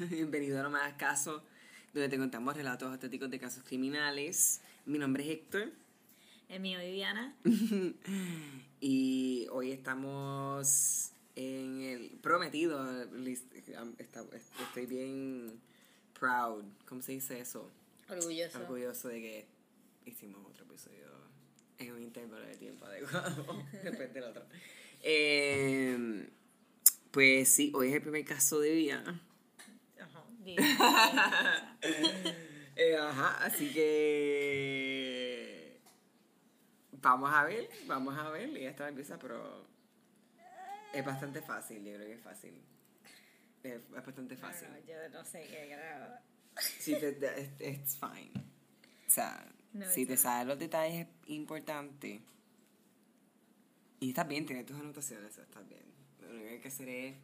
Bienvenido a No Me Hagas Caso, donde te contamos relatos auténticos de casos criminales. Mi nombre es Héctor El mío, Viviana. y hoy estamos en el prometido. Estoy bien proud, ¿cómo se dice eso? Orgulloso. Orgulloso de que hicimos otro episodio en un intervalo de tiempo adecuado después del otro. Eh, pues sí, hoy es el primer caso de Viviana. Eh, ajá, así que vamos a ver, vamos a ver, y esta empieza, pero es bastante fácil, yo creo que es fácil. Es, es bastante fácil. Bueno, yo no sé qué grado. Sí, it's fine. O sea, No, si te sabes los detalles importantes y estás bien, tienes tus anotaciones, estás bien. Lo único que hay que hacer es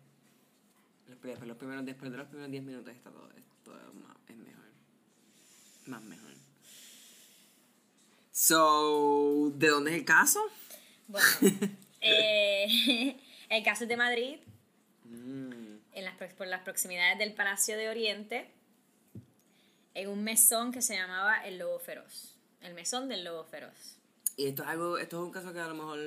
los, los primeros, después de los primeros 10 minutos está todo, es, todo más, es mejor. Más mejor. So, ¿de dónde es el caso? Bueno, eh, el caso es de Madrid, Mm, en las, por las proximidades del Palacio de Oriente, en un mesón que se llamaba El Lobo Feroz. El mesón del Lobo Feroz. Y esto es algo, esto es un caso que a lo mejor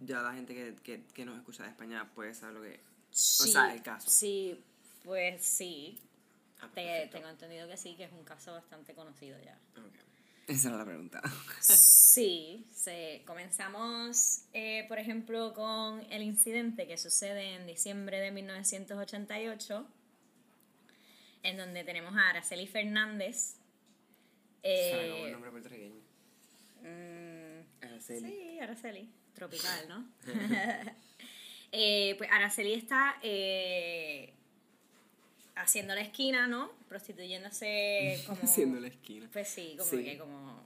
ya la gente que, que, que nos escucha de España puede saber lo que O sea, el caso. Sí, pues sí. Ah, Te- tengo entendido que sí, que es un caso bastante conocido ya. Esa era la pregunta. Sí, se, comenzamos, eh, por ejemplo, con el incidente que sucede en diciembre de 1988, en donde tenemos a Araceli Fernández. Sabe como el Eh, nombre puertorriqueño. mm, Araceli. sí, Araceli, tropical, ¿no? Eh, pues Araceli está eh, haciendo la esquina, ¿no? Prostituyéndose como... Haciendo la esquina. Pues sí, como Sí. que como...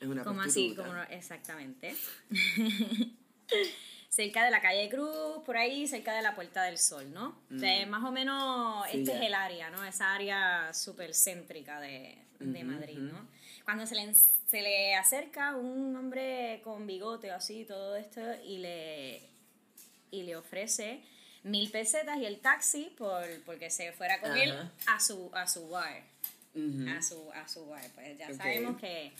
Es una Como así, como exactamente. cerca de la calle Cruz, por ahí, cerca de la Puerta del Sol, ¿no? O sea, más o menos Mm. Sí, este ya. es el área, ¿no? Esa área súper céntrica de, de Madrid. ¿no? Cuando se le, se le acerca un hombre con bigote o así, todo esto, y le, y le ofrece mil pesetas y el taxi por, porque se fuera con él Ajá. a su, a su bar a su, a su bar. Pues ya sabemos que,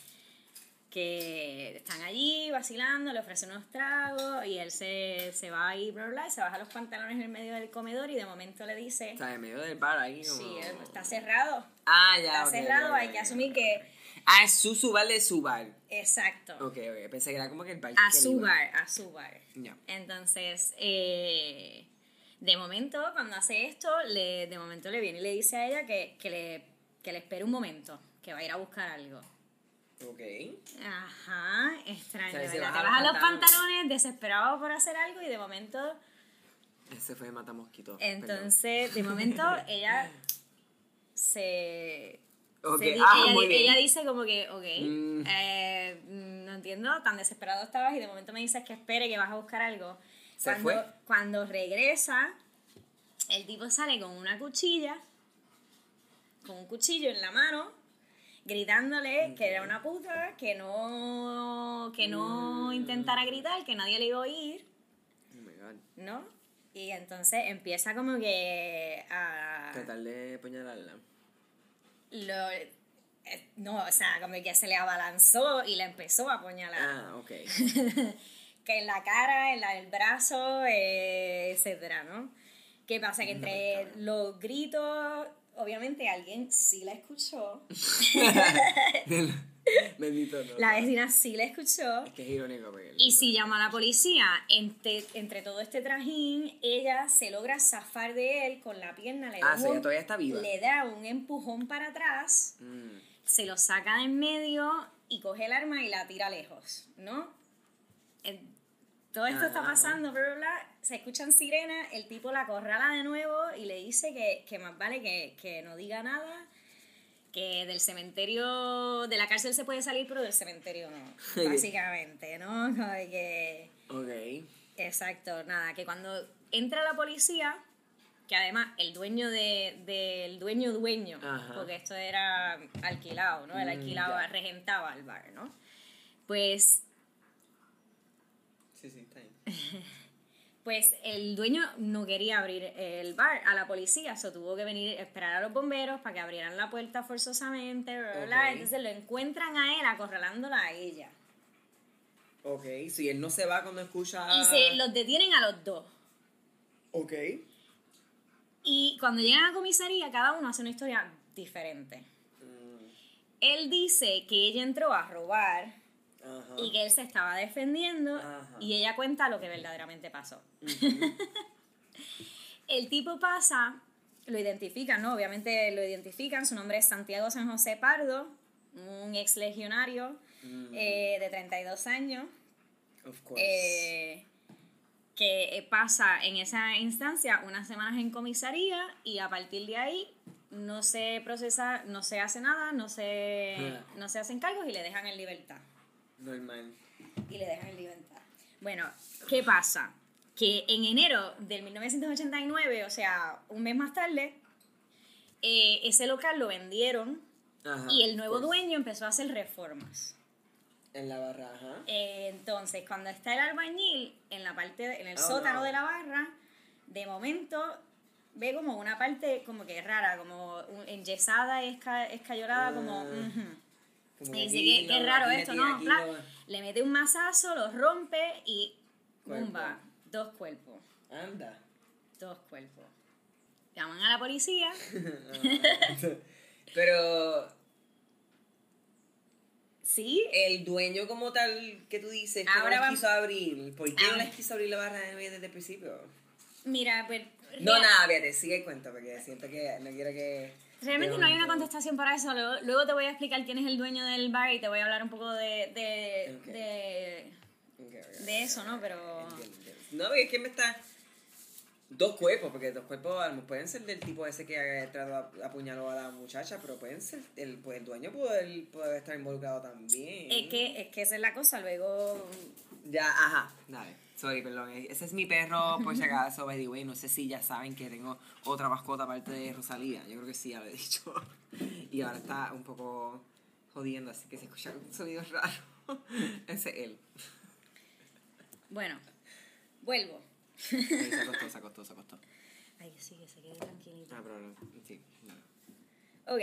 que están allí vacilando, le ofrecen unos tragos y él se, se va ahí, bla, bla, bla, y se baja los pantalones en medio del comedor y de momento le dice, Está en medio del bar ahí. como- sí, él está cerrado, Ah, ya. está cerrado, hay que asumir que, Ah, es su su bar de su bar. exacto, Ok, ok. Pensé que era como que el bar. a que él su iba. bar, a su bar. Ya. Entonces, eh, de momento, cuando hace esto, le, de momento le viene y le dice a ella que, que, le, que le espere un momento, que va a ir a buscar algo. Ok. Ajá, extraño, O sea, se ¿verdad? baja Te los pantalones. pantalones, desesperado por hacer algo y de momento, Ese fue Matamosquito. entonces, de momento ella se... Ok, se di- ah, ella, muy di- bien. ella dice como que, ok, Mm. eh, no entiendo, tan desesperado estabas y de momento me dices que espere, que vas a buscar algo. Se cuando, fue. cuando regresa, el tipo sale con una cuchilla, con un cuchillo en la mano, gritándole que era una puta, que no, que no Mm. intentara gritar, que nadie le iba a oír, Oh my god. ¿no? Y entonces empieza como que a... Tratar de apuñalarla. Lo, eh, no, o sea, como que se le abalanzó y le empezó a apuñalar. Ah, ok. que en la cara, en la, el brazo, eh, etcétera, ¿no? ¿Qué pasa? Que entre los gritos, obviamente alguien sí la escuchó, Bendito no. la vecina sí la escuchó, Es que es irónico porque. y si llama a la policía, entre, entre todo este trajín, ella se logra zafar de él con la pierna, le, Ah, da sí, ella un- todavía está viva. le da un empujón para atrás, Mm. se lo saca de en medio y coge el arma y la tira lejos, ¿no? Eh, Todo esto está Ajá, ajá. pasando, bla, bla, bla, se escuchan sirenas, el tipo la acorrala de nuevo y le dice que, que más vale que, que no diga nada, que del cementerio, de la cárcel se puede salir, pero del cementerio no, básicamente, ¿no? Que... Ok. Exacto, nada, que cuando entra la policía, que además el dueño de, del dueño dueño, Ajá. porque esto era alquilado, ¿no? Él Mm, alquilaba, ya. regentaba el bar, ¿no? Pues, Sí, sí, está bien. Pues el dueño no quería abrir el bar a la policía, so tuvo que venir a esperar a los bomberos para que abrieran la puerta forzosamente, bla, bla, bla. Entonces lo encuentran a él acorralándola a ella. Ok, si él no se va cuando escucha... Y se los detienen a los dos. Ok. Y cuando llegan a la comisaría, cada uno hace una historia diferente. Mm, Él dice que ella entró a robar Ajá. y que él se estaba defendiendo Ajá. y ella cuenta lo que verdaderamente pasó. el tipo pasa, lo identifican, ¿no? Obviamente lo identifican, su nombre es Santiago San José Pardo, un ex legionario Mm, eh, de 32 años. of course. eh, que pasa en esa instancia unas semanas en comisaría y a partir de ahí no se procesa, no se hace nada, no se, no se hacen cargos y le dejan en libertad. Normal. Y le dejan en libertad. Bueno, ¿qué pasa? Que en enero del 1989, o sea, un mes más tarde, eh, ese local lo vendieron Ajá. y el nuevo course. dueño empezó a hacer reformas. En la barra, ajá. Eh, entonces, cuando está el albañil en la parte, de- en el Oh, sótano no. de la barra, de momento ve como una parte como que rara, como un- enyesada, esca, escayolada, como... Ujú. Como Y dice, aquí qué, raro esto, ¿no? lo- le mete un mazazo, lo rompe y. ¡bumba! Dos cuerpos, Anda. dos cuerpos. Llaman a la policía. Pero Sí, el dueño como tal que tú dices que Ahora no les quiso abrir, ¿por qué no Ah. les quiso abrir la barra desde el principio? mira, pues... No, nada, fíjate, sigue el cuento porque siento que no quiero que... Realmente no hay una contestación para eso. Luego, luego te voy a explicar quién es el dueño del bar y te voy a hablar un poco de, de, de, eso, ¿no? Pero... No, porque es que me está... Dos cuerpos, porque dos cuerpos pueden ser del tipo ese que eh, trató a- apuñaló a la muchacha, pero pueden ser... El, pues, el dueño puede, puede estar involucrado también. Es que, es que esa es la cosa. Luego... Ya, ajá, dale. Sorry, perdón. Ese es mi perro, por si acaso, by the way. No sé si ya saben que tengo otra mascota aparte de Rosalía. Yo creo que sí, ya lo he dicho. Y ahora está un poco jodiendo, así que se escucha un sonido raro. Ese es él. Bueno, vuelvo. Ahí se acostó, se acostó, se acostó. Ay, sí, que se quede tranquilito. Ah, pero no, sí, no. Ok.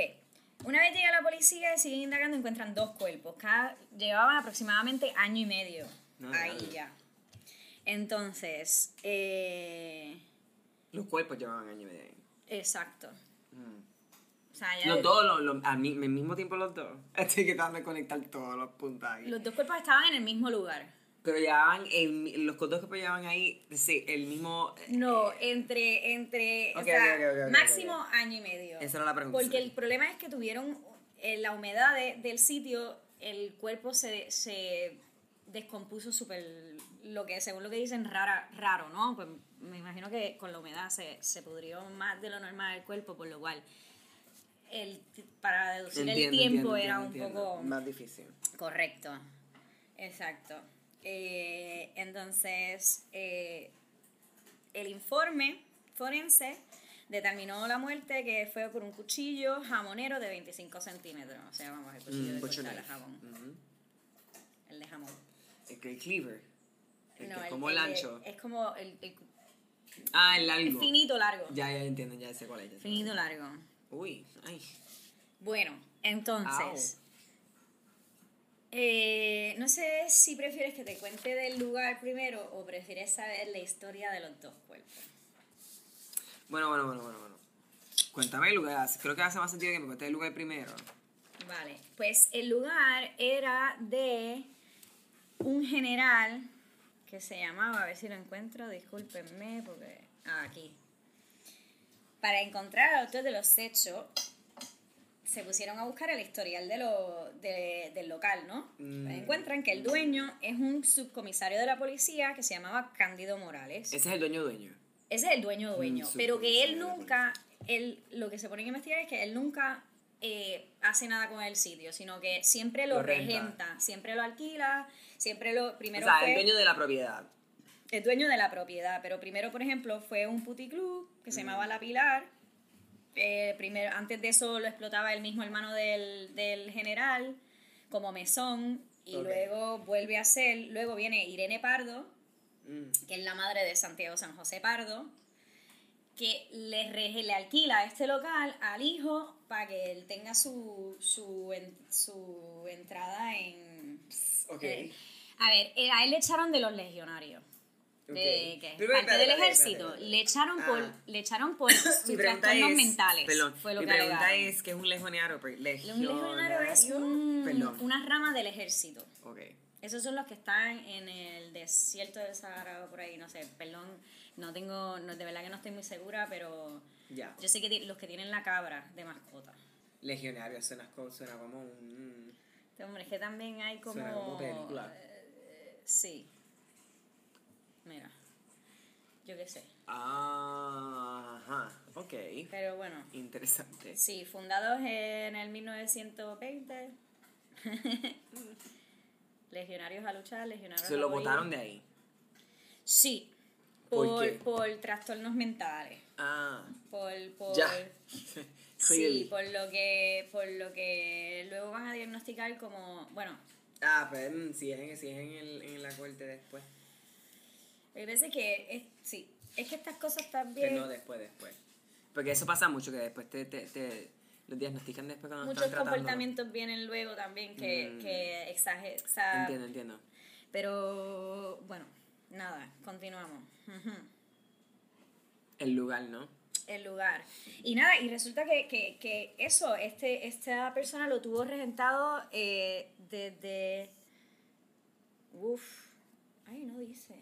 Una vez llega la policía y siguen indagando, encuentran dos cuerpos. Cada, llevaban aproximadamente año y medio No, ahí ya. Entonces, eh, Los cuerpos llevaban año y medio ahí. exacto. Mm. O sea, ya Los dos, los, los- al, mi- al mismo tiempo los dos. Estoy tratando de conectar todos los puntos ahí. los dos cuerpos estaban en el mismo lugar. Pero llevaban, el, los dos cuerpos llevaban ahí, sí, el mismo... No, entre, entre, o Ok, sea, máximo año y medio. Esa era la pregunta. Porque el problema es que tuvieron eh, la humedad de- del sitio, el cuerpo se, se descompuso súper, lo que según lo que dicen, rara, raro, ¿no? Pues me imagino que con la humedad se, se pudrió más de lo normal el cuerpo, por lo cual el, para deducir el tiempo entiendo, era entiendo, un entiendo. poco... Más difícil. Correcto, exacto. Eh, entonces, eh, el informe forense determinó la muerte que fue por un cuchillo jamonero de 25 centímetros. O sea, vamos, el cuchillo Mm, de cortar el jamón. Ujú. El de jamón. El el cleaver. El No, que es el- como el el ancho. es como el, el- Ah, el el largo. finito largo. Ya, ya entiendo, ya sé cuál es. Finito largo. Uy, ay. Bueno, entonces... eh, no sé si prefieres que te cuente del lugar primero o prefieres saber la historia de los dos cuerpos. Bueno, bueno, bueno, bueno, bueno. Cuéntame el lugar. Creo que hace más sentido que me cuentes el lugar primero. Vale, pues el lugar era de un general que se llamaba, a ver si lo encuentro, discúlpenme, porque... Ah, aquí. Para encontrar al autor de los hechos, se pusieron a buscar el historial de lo, de- del local, ¿no? Mm. Encuentran que el dueño es un subcomisario de la policía que se llamaba Cándido Morales. Ese es el dueño dueño. Ese es el dueño dueño, Mm, pero que él nunca, él, lo que se pone a investigar es que él nunca eh, hace nada con el sitio, sino que siempre lo, Lo regenta, siempre lo alquila, siempre lo, primero o sea, fue el dueño de la propiedad. el dueño de la propiedad, pero primero, por ejemplo, fue un puticlub que se Mm. llamaba La Pilar, eh, primero, antes de eso lo explotaba el mismo hermano del, del general como mesón, y luego vuelve a ser, luego viene Irene Pardo, Mm. que es la madre de Santiago San José Pardo, que le, le alquila este local al hijo para que él tenga su, su, su entrada en... Eh, a ver, eh, a él le echaron de los legionarios. De, que parte espérate, del ejército. espérate. Le echaron por, Ah. le echaron por sus trastornos es, mentales. Perdón, fue lo mi que pregunta alegaron. es, ¿qué es un legionario? Pero- Un legionario es ¿Legionario? un- una rama del ejército. Ok. Esos son los que están en el desierto del Sahara o por ahí, no sé, perdón, no tengo, no, de verdad que no estoy muy segura, pero Ya. yo sé que los que tienen la cabra de mascota. Legionario suena como un... Este, hombre, es que también hay como... Suena como película. Sí. Mira, yo qué sé. Ajá. Ok. Pero bueno, Interesante. sí, fundados en el 1920. legionarios a luchar, legionarios Se a lo morir. botaron de ahí. Sí, ¿Por por, qué? por trastornos mentales. Ah. Por, por, Ya. Sí, por lo que, por lo que luego van a diagnosticar como, bueno, Ah, pero mm, si es, en, si es en, el, en la corte después. hay veces que es, sí, es que estas cosas también, no después, después. Porque eso pasa mucho, que después te, te, te lo diagnostican después cuando muchos están comportamientos vienen luego también que, Mm. que exageran, Entiendo, entiendo. pero bueno, nada, continuamos. El lugar, ¿no? el lugar. Y nada, y resulta que, que, que eso, este, esta persona lo tuvo regentado eh, desde... Uf, ay, no dice.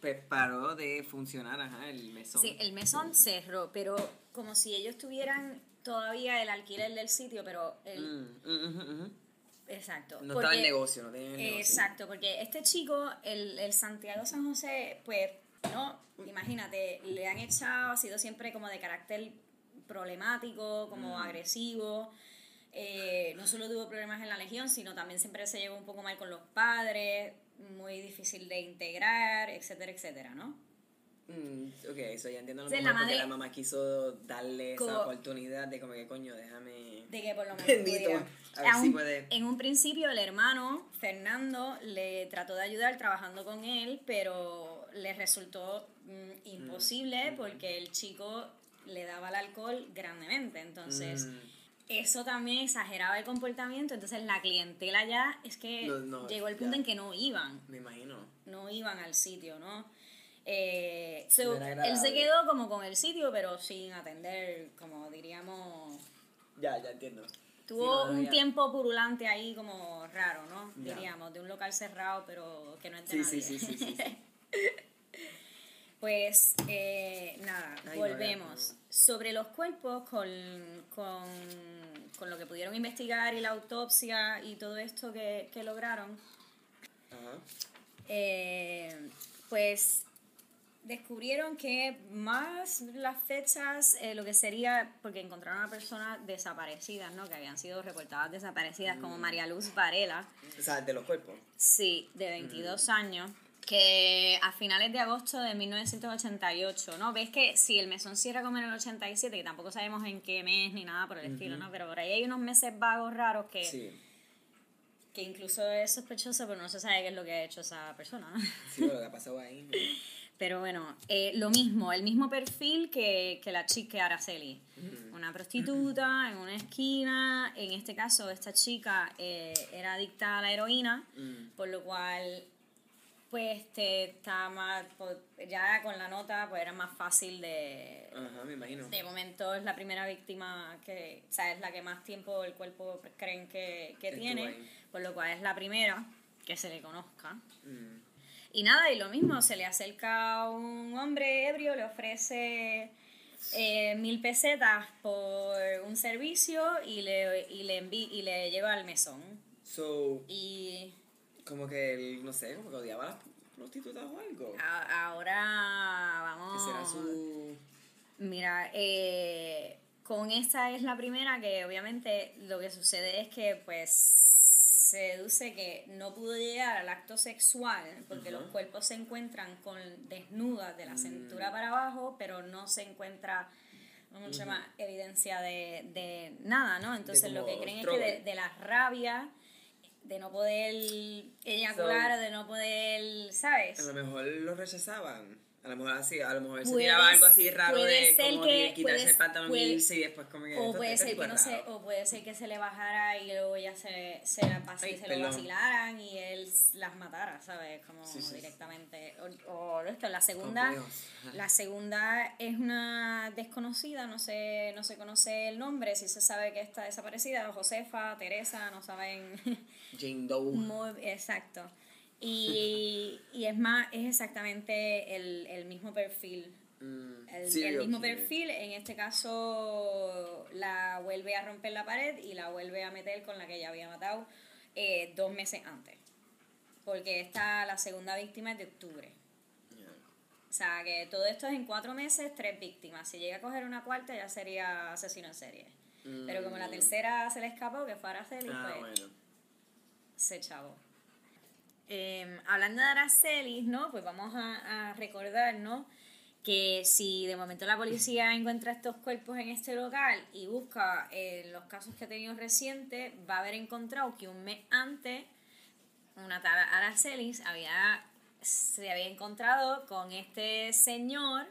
Pues paró de funcionar, ajá, el mesón. Sí, el mesón cerró, pero como si ellos tuvieran todavía el alquiler del sitio, pero el... Mm. Exacto. No porque- estaba el negocio, no tenía el negocio. Exacto, porque este chico, el, el Santiago San José, pues, no, imagínate, le han echado, ha sido siempre como de carácter problemático, como Mm. agresivo. Eh, no solo tuvo problemas en la legión, sino también siempre se llevó un poco mal con los padres, muy difícil de integrar, etcétera, etcétera, ¿no? Mm, ok, eso ya entiendo lo Sí, mejor la madre- la mamá quiso darle esa oportunidad de como que coño, déjame... De que por lo menos Bendito, a ver A si un- puede. En un principio el hermano, Fernando, le trató de ayudar trabajando con él, pero le resultó mm, imposible porque el chico le daba el alcohol grandemente. Entonces, Mm, eso también exageraba el comportamiento. Entonces, la clientela ya es que No, no, llegó el punto ya. en que no iban me imagino. no iban al sitio, ¿no? Eh, so, él se quedó como con el sitio, pero sin atender, como diríamos, Ya, ya entiendo. Tuvo Sí, no, un ya. tiempo purulante ahí como raro, ¿no? Ya. Diríamos, de un local cerrado, pero que no es de Sí, nadie. sí, sí, sí, sí, sí. Pues eh, nada, Ay, no, volvemos. Sobre los cuerpos, con, con, con lo que pudieron investigar y la autopsia y todo esto que, que lograron, Ajá. eh, pues descubrieron que más las fechas, eh, lo que sería, porque encontraron a personas desaparecidas, ¿no? Que habían sido reportadas desaparecidas, como Mm. María Luz Varela, O sea, de los cuerpos. sí, de 22 años, que a finales de agosto de 1988, ¿no? Ves que si el mesón cierra como en el 87, que tampoco sabemos en qué mes ni nada por el estilo, ¿no? Pero por ahí hay unos meses vagos raros que, Sí. que incluso es sospechoso, pero no se sabe qué es lo que ha hecho esa persona, ¿no? Sí, lo que ha pasado ahí. ¿no? Pero bueno, eh, lo mismo, el mismo perfil que, que la chica Araceli. Una prostituta en una esquina. En este caso, esta chica eh, era adicta a la heroína, Mm. por lo cual, pues, te está más. pues, ya con la nota, pues era más fácil de. Ajá, me imagino. De momento es la primera víctima que. O sea, es la que más tiempo el cuerpo creen que, que tiene, por lo cual es la primera que se le conozca. Mm. Y nada, y lo mismo, se le acerca un hombre ebrio, le ofrece eh, mil pesetas por un servicio y le, y le, envi- y le lleva al mesón. So, Y como que él, no sé, como que odiaba a las prostitutas o algo. a- ahora vamos... Ese era su... Mira, eh, con esta es la primera que obviamente lo que sucede es que pues se deduce que no pudo llegar al acto sexual porque los cuerpos se encuentran con desnudas de la Mm. cintura para abajo, pero no se encuentra mucha más evidencia de, de nada, ¿no? Entonces lo que creen es que de la rabia de no poder eyacular So- o de no poder, ¿sabes? A lo mejor lo rechazaban. A lo mejor así, a lo mejor se tiraba algo así raro de como que- quitarse puede- el pantalón puede- y irse y después como que O puede ser que no se, o puede ser que se le bajara y luego ya se, se, la Ay, se lo vacilaran y él las matara, ¿sabes? Como Sí, sí. directamente. O, o esto, la segunda, la segunda es una desconocida, no se, no se conoce el nombre, si se sabe que está desaparecida, Josefa, Teresa, no saben Jane Doe. muy exacto. Y, y es más, es exactamente el, el mismo perfil Mm, el, mismo perfil, en este caso la vuelve a romper la pared y la vuelve a meter con la que ya había matado eh, dos meses antes. Porque esta, la segunda víctima es de octubre. Yeah. O sea, que todo esto es en cuatro meses, tres víctimas. Si llega a coger una cuarta, ya sería asesino en serie. Pero como la Mm. tercera se le escapó, que fue Araceli, Ah, pues bueno. se chavó. Eh, hablando de Aracelis, ¿no? Pues vamos a, a recordar, ¿no? Que si de momento la policía encuentra estos cuerpos en este local y busca eh, los casos que ha tenido recientes, va a haber encontrado que un mes antes una tal Aracelis había, se había encontrado con este señor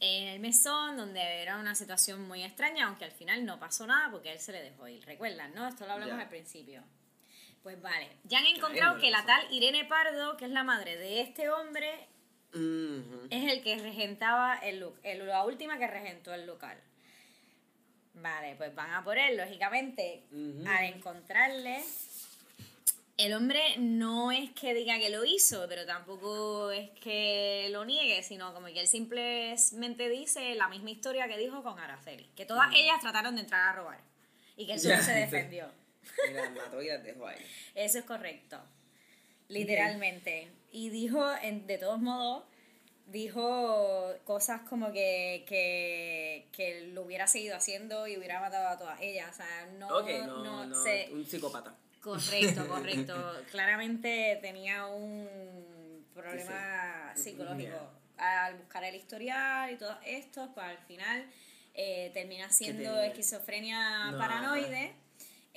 en el mesón donde era una situación muy extraña, aunque al final no pasó nada porque él se le dejó ir. ¿Recuerdan, no? Esto lo hablamos Ya. al principio. Pues vale, ya han encontrado que la tal Irene Pardo, que es la madre de este hombre, es el que regentaba el el- la última que regentó el local. Vale, pues van a por él, lógicamente, al encontrarle. El hombre no es que diga que lo hizo, pero tampoco es que lo niegue, sino como que él simplemente dice la misma historia que dijo con Araceli, que todas ellas trataron de entrar a robar y que él solo se defendió. Y las mató y las dejó ahí. Eso es correcto. Literalmente. Y dijo, en- de todos modos, dijo cosas como que, que, que lo hubiera seguido haciendo y hubiera matado a todas ellas. O sea, no, no, no, no, se- un psicópata. Correcto, correcto. Claramente tenía un problema Sí, sí. psicológico. Al buscar el historial y todo esto, pues al final eh, termina siendo esquizofrenia No, paranoide.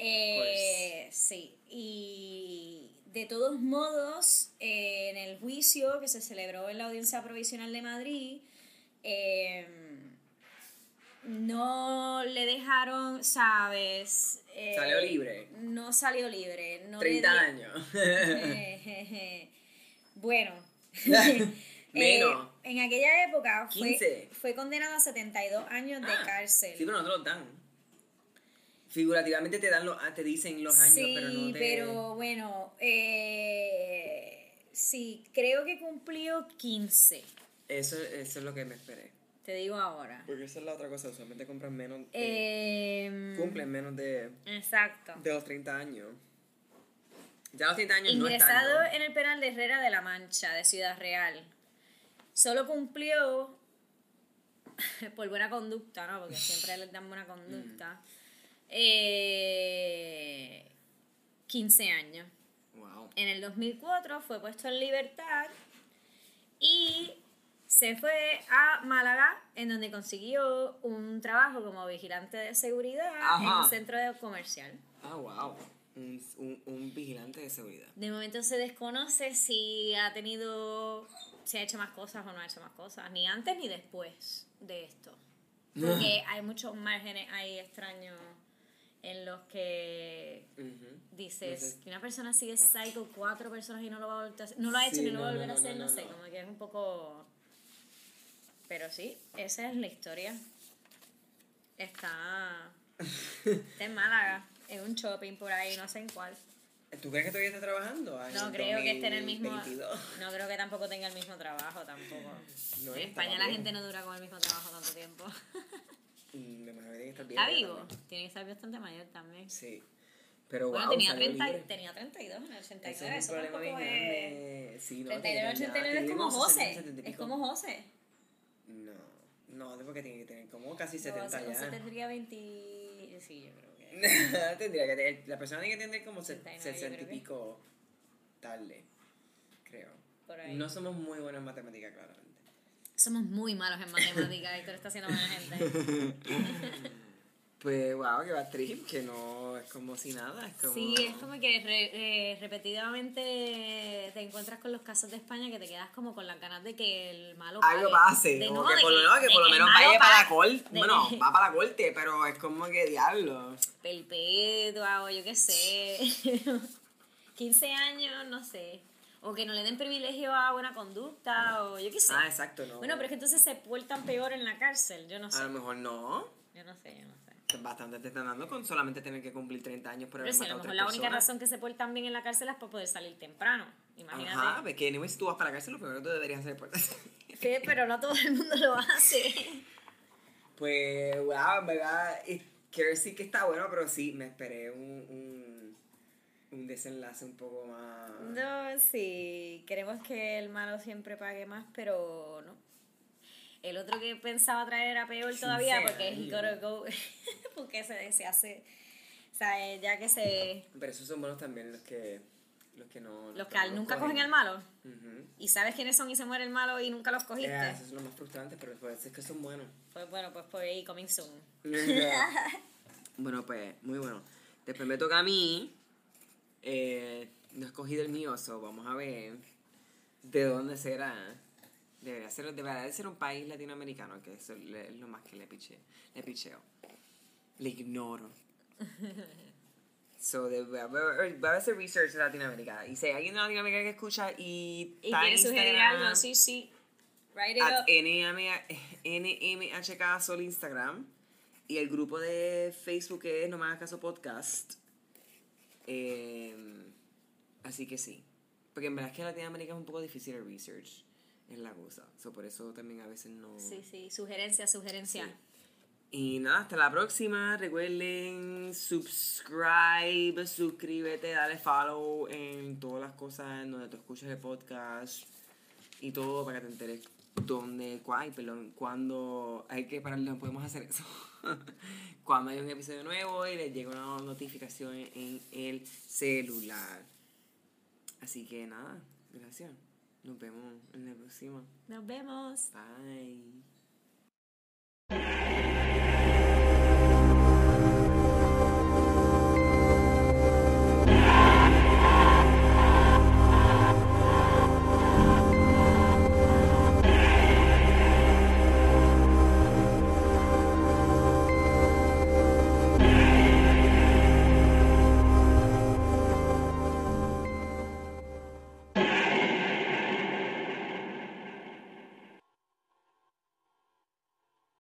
Eh, sí, y de todos modos, eh, en el juicio que se celebró en la Audiencia Provisional de Madrid, eh, no le dejaron, ¿sabes? Eh, Salió libre. No salió libre. No le 30 di- años. bueno. Menos. En aquella época fue, 15. fue condenado a 72 años de cárcel. Sí, pero no te los dan. Figurativamente te dan los, ah, te dicen los años, Sí, pero no te. pero bueno, eh, sí, creo que cumplió 15, Eso, eso es lo que me esperé. te digo ahora. Porque esa es la otra cosa, usualmente compran menos. de- Eh, cumplen menos de, Exacto. de los 30 años. Ya a los 30 años no Ingresado están. ¿no? en el penal de Herrera de la Mancha, de Ciudad Real. Solo cumplió, por buena conducta, ¿no? Porque siempre les dan buena conducta, eh, 15 años. Wow. En el 2004 fue puesto en libertad y se fue a Málaga, en donde consiguió un trabajo como vigilante de seguridad en un centro comercial. Ah, wow. Un, un, un vigilante de seguridad. De momento se desconoce si ha tenido, si ha hecho más cosas o no ha hecho más cosas, ni antes ni después de esto. Porque hay muchos márgenes ahí extraños en los que Ujú. dices No sé. que una persona sigue psycho cuatro personas y no lo va a volver a hacer, no lo ha hecho Sí, ni lo va a no, volver no, a hacer, no, no, no, sé, no. como que es un poco... Pero sí, esa es la historia. Está, está en Málaga, en un shopping por ahí, no sé en cuál. ¿Tú crees que todavía está trabajando? Ah, No creo que esté en el mismo. 2022. No creo que tampoco tenga el mismo trabajo tampoco. No, en España la bien. gente no dura con el mismo trabajo tanto tiempo. Mm, Me imagino que estar bien. Está vivo. también. Tiene que estar bastante mayor también. Sí. Pero Bueno, wow, tenía, salió 30, y- libre. tenía 32 en el 89. Ese es un Eso problema tampoco es. Sí, no, 32 en el 89 es como como 60, José. 70 y Es pico. como José. No, no, es porque tiene que tener como casi No, 70 José- José tendría 20. Sí, yo creo que. Tendría que tener, la persona tiene que tener como se- 69, yo 60 y creo que. pico tarde, creo. Por ahí. No somos muy buenos en matemáticas, claramente. Somos muy malos en matemáticas. Héctor está haciendo buena gente. Pues, wow, que va trip, que no es como si nada, es como... Sí, es como que re- eh, repetidamente te encuentras con los casos de España que te quedas como con las ganas de que el malo. Algo pase, De- como no, que por lo menos, que de por lo el menos malo vaya para la corte, bueno, va para la corte, pero es como que diablo. perpetua o yo qué sé. 15 años, no sé. O que no le den privilegio a buena conducta o yo qué sé. Ah, exacto, no. Bueno, pero es que entonces se portan peor en la cárcel, yo no A sé. lo mejor no. Yo no sé, yo no sé. Bastante te están dando con solamente tener que cumplir 30 años por Pero haber si a lo matado mejor tres la única razón que se portan bien en la cárcel es para poder salir temprano. Imagínate. Ajá, porque anyway, si tú vas para la cárcel, lo primero que tú deberías hacer portarte. Sí, pero no todo el mundo lo hace. Pues, wow, en verdad, eh, quiero decir que está bueno, pero sí, me esperé un, un, un desenlace un poco más... No, sí, queremos que el malo siempre pague más, pero no. El otro que pensaba traer era peor todavía Sincera, porque he gotta go, porque se, se hace, o sea, ya que se, Pero esos son buenos también los que, los que no... los que al- nunca cogen al malo Ujú. y sabes quiénes son y se muere el malo y nunca los cogiste, Eh, esos son los más frustrantes, pero pues es que son buenos. pues bueno, pues por ahí coming soon. bueno, pues, muy bueno. Después me toca a mí. Eh, no he escogido el mío, so vamos a ver de dónde será. Debería ser, debería de ser un país latinoamericano, que eso es lo más que le, piche, le picheo. Le ignoro. So, de, voy, a, ver- voy a hacer research de Latinoamérica. Y si hay alguien de Latinoamérica que escucha y, Y quiere sugerir algo, sí, sí, write it at NMHK Sol Instagram y el grupo de Facebook que es No Me Caso Podcast. Eh, así que sí. Porque en verdad es que Latinoamérica es un poco difícil el research. Es la cosa. So, por eso también a veces no. Sí, sí, sugerencia, sugerencia. Sí. Y nada, hasta la próxima. Recuerden subscribe, suscríbete, dale follow en todas las cosas en donde tú escuchas el podcast y todo para que te enteres dónde, cu- ay, perdón, cuando hay que parar, no podemos hacer eso. cuando hay un episodio nuevo y les llega una notificación en el celular. Así que nada, gracias. Nos vemos en la próxima. Nos vemos. Bye.